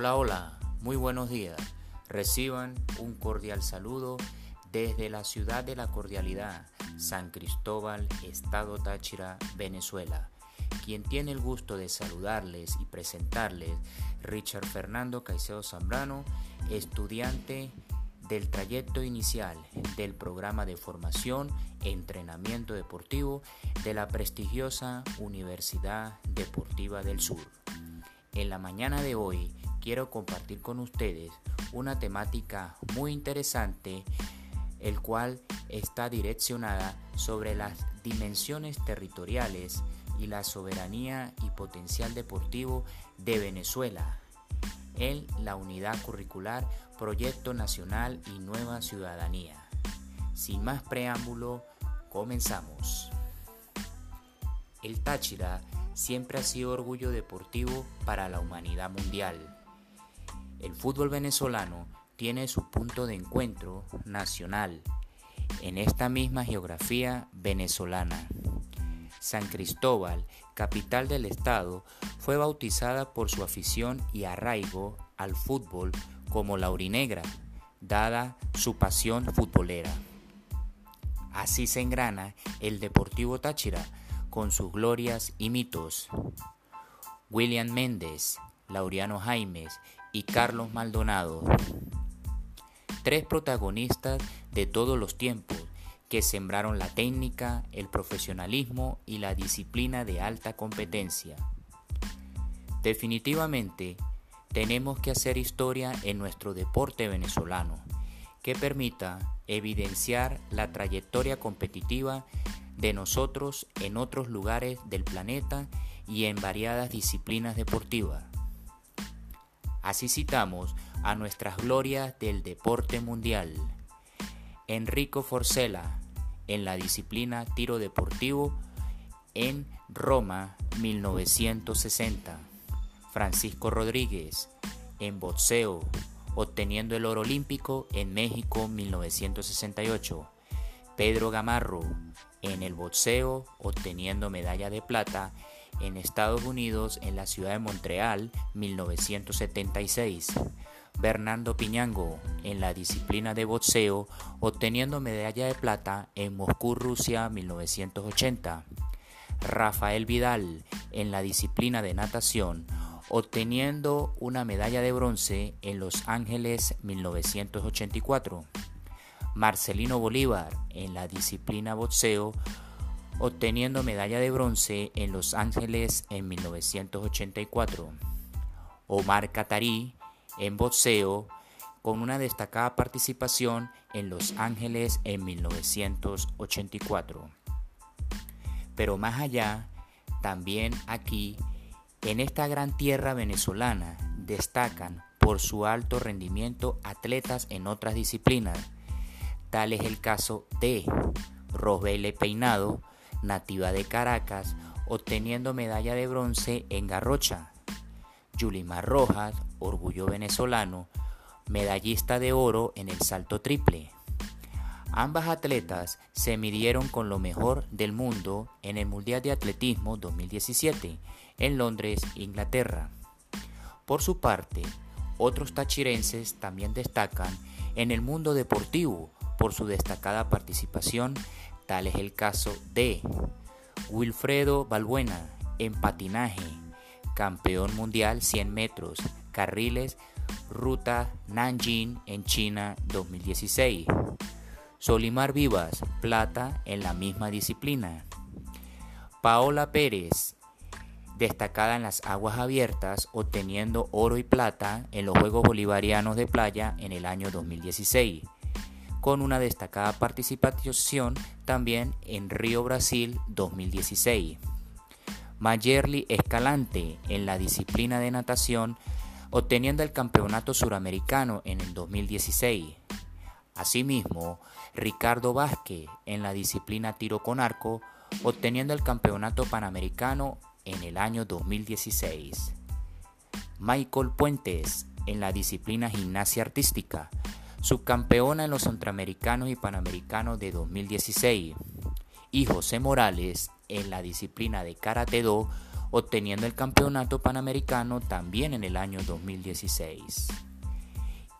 Hola, hola, muy buenos días. Reciban un cordial saludo desde la ciudad de la cordialidad, San Cristóbal, Estado Táchira, Venezuela. Quien tiene el gusto de saludarles y presentarles, Richard Fernando Caicedo Zambrano, estudiante del trayecto inicial del programa de formación entrenamiento deportivo de la prestigiosa Universidad Deportiva del Sur. En la mañana de hoy quiero compartir con ustedes una temática muy interesante, el cual está direccionada sobre las dimensiones territoriales y la soberanía y potencial deportivo de Venezuela en la unidad curricular Proyecto Nacional y Nueva Ciudadanía. Sin más preámbulo, comenzamos. El Táchira siempre ha sido orgullo deportivo para la humanidad mundial. El fútbol venezolano tiene su punto de encuentro nacional en esta misma geografía venezolana. San Cristóbal, capital del estado, fue bautizada por su afición y arraigo al fútbol como la Urinegra, dada su pasión futbolera. Así se engrana el Deportivo Táchira con sus glorias y mitos. William Méndez, Laureano Jaimes y Carlos Maldonado. Tres protagonistas de todos los tiempos que sembraron la técnica, el profesionalismo y la disciplina de alta competencia. Definitivamente, tenemos que hacer historia en nuestro deporte venezolano que permita evidenciar la trayectoria competitiva de nosotros en otros lugares del planeta y en variadas disciplinas deportivas. Así citamos a nuestras glorias del deporte mundial. Enrico Forcella en la disciplina tiro deportivo en Roma 1960. Francisco Rodríguez en boxeo obteniendo el oro olímpico en México 1968. Pedro Gamarro en el boxeo obteniendo medalla de plata en Estados Unidos en la ciudad de Montreal 1976. Bernardo Piñango en la disciplina de boxeo obteniendo medalla de plata en Moscú, Rusia 1980. Rafael Vidal en la disciplina de natación obteniendo una medalla de bronce en Los Ángeles 1984. Marcelino Bolívar en la disciplina boxeo, obteniendo medalla de bronce en Los Ángeles en 1984. Omar Catarí en boxeo, con una destacada participación en Los Ángeles en 1984. Pero más allá, también aquí, en esta gran tierra venezolana, destacan por su alto rendimiento atletas en otras disciplinas, Tal es el caso de Rosbele Peinado, nativa de Caracas, obteniendo medalla de bronce en Garrocha. Yulimar Rojas, orgullo venezolano, medallista de oro en el salto triple. Ambas atletas se midieron con lo mejor del mundo en el Mundial de Atletismo 2017 en Londres, Inglaterra. Por su parte, otros tachirenses también destacan en el mundo deportivo por su destacada participación, tal es el caso de Wilfredo Balbuena en patinaje, campeón mundial 100 metros, carriles, ruta Nanjing en China 2016. Solimar Vivas, plata en la misma disciplina. Paola Pérez, destacada en las aguas abiertas, obteniendo oro y plata en los Juegos Bolivarianos de Playa en el año 2016 con una destacada participación también en Río Brasil 2016. Mayerly Escalante en la disciplina de natación, obteniendo el Campeonato Suramericano en el 2016. Asimismo, Ricardo Vázquez en la disciplina tiro con arco, obteniendo el Campeonato Panamericano en el año 2016. Michael Puentes en la disciplina gimnasia artística, subcampeona en los Centroamericanos y Panamericanos de 2016, y José Morales en la disciplina de Karate Do, obteniendo el campeonato panamericano también en el año 2016.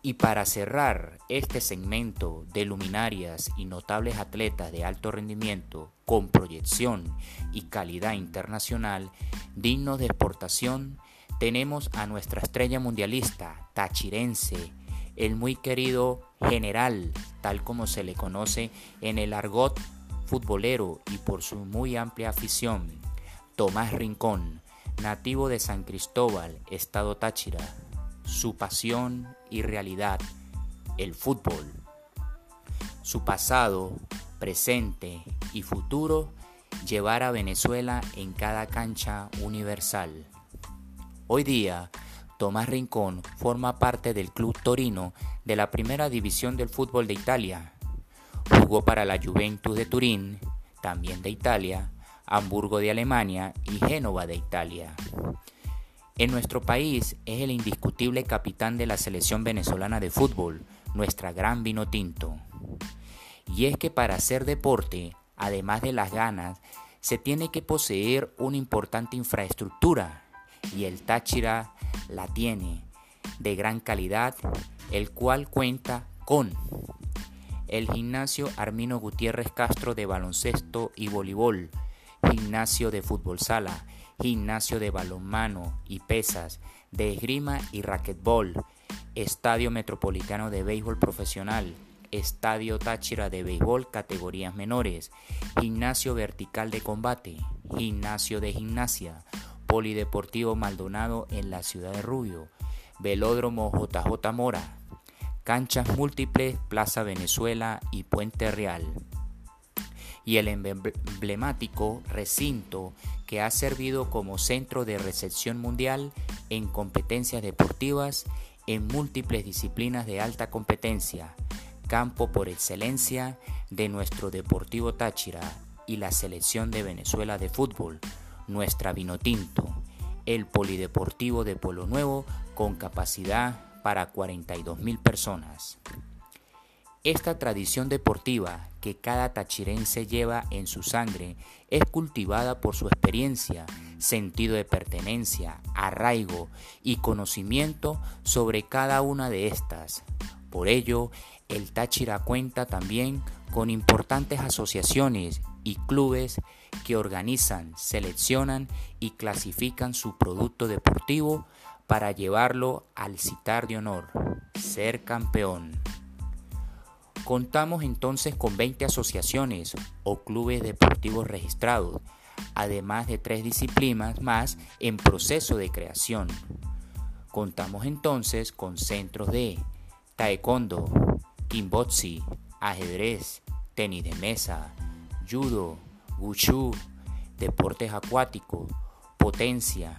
Y para cerrar este segmento de luminarias y notables atletas de alto rendimiento con proyección y calidad internacional dignos de exportación, tenemos a nuestra estrella mundialista, tachirense, el muy querido general, tal como se le conoce en el argot futbolero y por su muy amplia afición, Tomás Rincón, nativo de San Cristóbal, Estado Táchira, su pasión y realidad, el fútbol. Su pasado, presente y futuro llevar a Venezuela en cada cancha universal. Hoy día, Tomás Rincón forma parte del Club Torino de la primera división del fútbol de Italia. Jugó para la Juventus de Turín, también de Italia, Hamburgo de Alemania y Génova de Italia. En nuestro país es el indiscutible capitán de la selección venezolana de fútbol, nuestra gran vino tinto. Y es que para hacer deporte, además de las ganas, se tiene que poseer una importante infraestructura y el Táchira la tiene de gran calidad, el cual cuenta con el gimnasio Armino Gutiérrez Castro de baloncesto y voleibol, gimnasio de fútbol sala, gimnasio de balonmano y pesas, de esgrima y raquetbol, estadio metropolitano de béisbol profesional, estadio Táchira de béisbol categorías menores, gimnasio vertical de combate, gimnasio de gimnasia, polideportivo Maldonado en la ciudad de Rubio, velódromo JJ Mora, canchas múltiples Plaza Venezuela y Puente Real. Y el emblemático recinto que ha servido como centro de recepción mundial en competencias deportivas en múltiples disciplinas de alta competencia, campo por excelencia de nuestro Deportivo Táchira y la selección de Venezuela de fútbol, nuestra Vinotinto, el Polideportivo de Pueblo Nuevo con capacidad para 42 mil personas. Esta tradición deportiva que cada tachirense lleva en su sangre es cultivada por su experiencia, sentido de pertenencia, arraigo y conocimiento sobre cada una de estas. Por ello, el Táchira cuenta también con importantes asociaciones y clubes que organizan, seleccionan y clasifican su producto deportivo para llevarlo al citar de honor, ser campeón. Contamos entonces con 20 asociaciones o clubes deportivos registrados, además de tres disciplinas más en proceso de creación. Contamos entonces con centros de taekwondo, kimbotzi, ajedrez, tenis de mesa, judo, wushu, deportes acuáticos, potencia,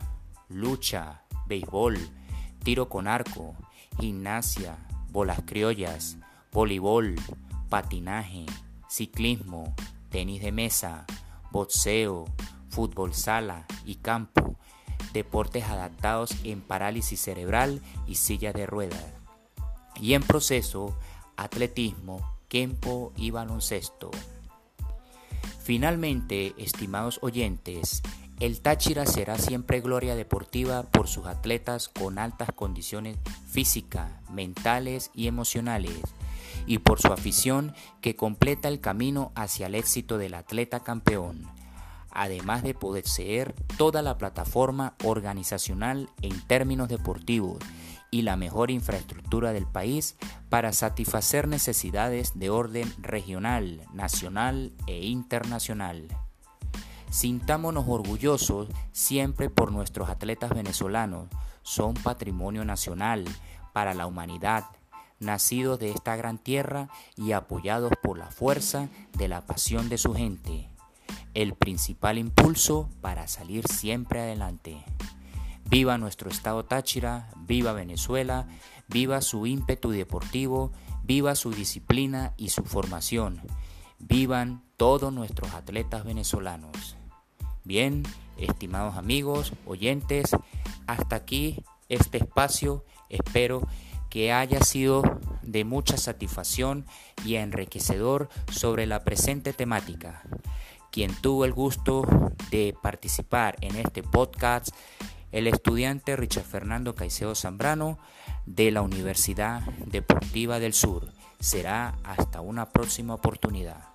lucha, béisbol, tiro con arco, gimnasia, bolas criollas, voleibol, patinaje, ciclismo, tenis de mesa, boxeo, fútbol sala y campo, deportes adaptados en parálisis cerebral y silla de ruedas. Y en proceso, atletismo, kempo y baloncesto. Finalmente, estimados oyentes, el Táchira será siempre gloria deportiva por sus atletas con altas condiciones físicas, mentales y emocionales y por su afición que completa el camino hacia el éxito del atleta campeón, además de poseer toda la plataforma organizacional en términos deportivos y la mejor infraestructura del país para satisfacer necesidades de orden regional, nacional e internacional. Sintámonos orgullosos siempre por nuestros atletas venezolanos, son patrimonio nacional para la humanidad nacidos de esta gran tierra y apoyados por la fuerza de la pasión de su gente, el principal impulso para salir siempre adelante. Viva nuestro estado Táchira, viva Venezuela, viva su ímpetu deportivo, viva su disciplina y su formación. Vivan todos nuestros atletas venezolanos. Bien, estimados amigos, oyentes, hasta aquí este espacio. Espero que haya sido de mucha satisfacción y enriquecedor sobre la presente temática. Quien tuvo el gusto de participar en este podcast, el estudiante Richard Fernando Caicedo Zambrano de la Universidad Deportiva del Sur. Será hasta una próxima oportunidad.